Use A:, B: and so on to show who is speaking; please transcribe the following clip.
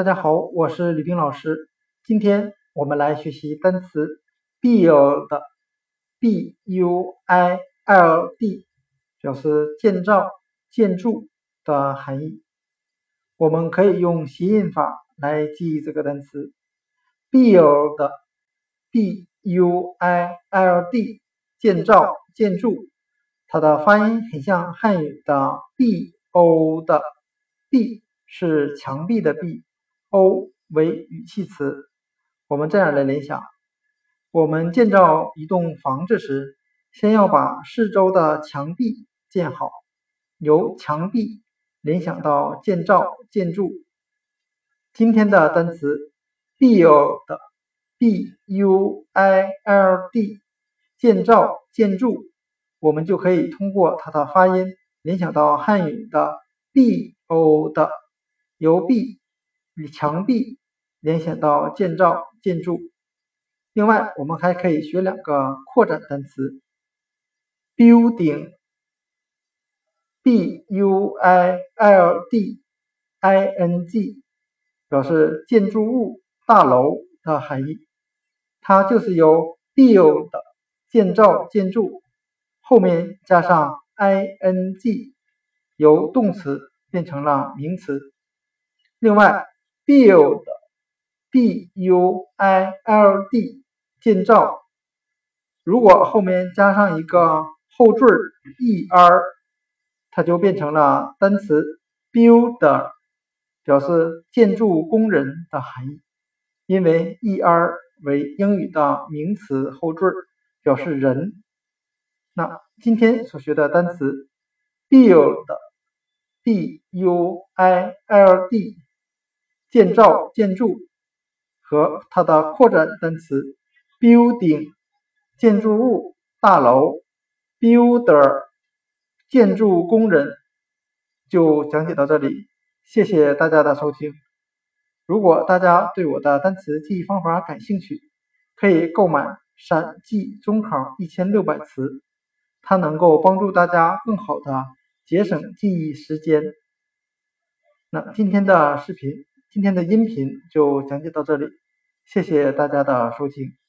A: 大家好，我是李冰老师。今天我们来学习单词 build，b-u-i-l-d，表示建造、建筑的含义。我们可以用谐音法来记忆这个单词 build，b-u-i-l-d，建造、建筑。它的发音很像汉语的 “b-o” 的 “b”，，是墙壁的壁。O 为语气词，我们这样来联想：我们建造一栋房子时，先要把四周的墙壁建好。由墙壁联想到建造、建筑。今天的单词 build，b-u-i-l-d，建造、建筑，我们就可以通过它的发音联想到汉语的 b-o 的，由 b。与墙壁联想到建造、建筑。另外，我们还可以学两个扩展单词：building，b-u-i-l-d-i-n-g，表示建筑物、大楼的含义。它就是由 build 建造、建筑后面加上 i-n-g，由动词变成了名词。另外，build，b-u-i-l-d，建造。如果后面加上一个后缀 er，它就变成了单词 builder，表示建筑工人的含义。因为 er 为英语的名词后缀，表示人。那今天所学的单词 build，b-u-i-l-d。建造、建筑和它的扩展单词 building 建筑物、大楼 builder 建筑工人就讲解到这里，谢谢大家的收听。如果大家对我的单词记忆方法感兴趣，可以购买《闪记中考一千六百词》，它能够帮助大家更好的节省记忆时间。那今天的视频。今天的音频就讲解到这里，谢谢大家的收听。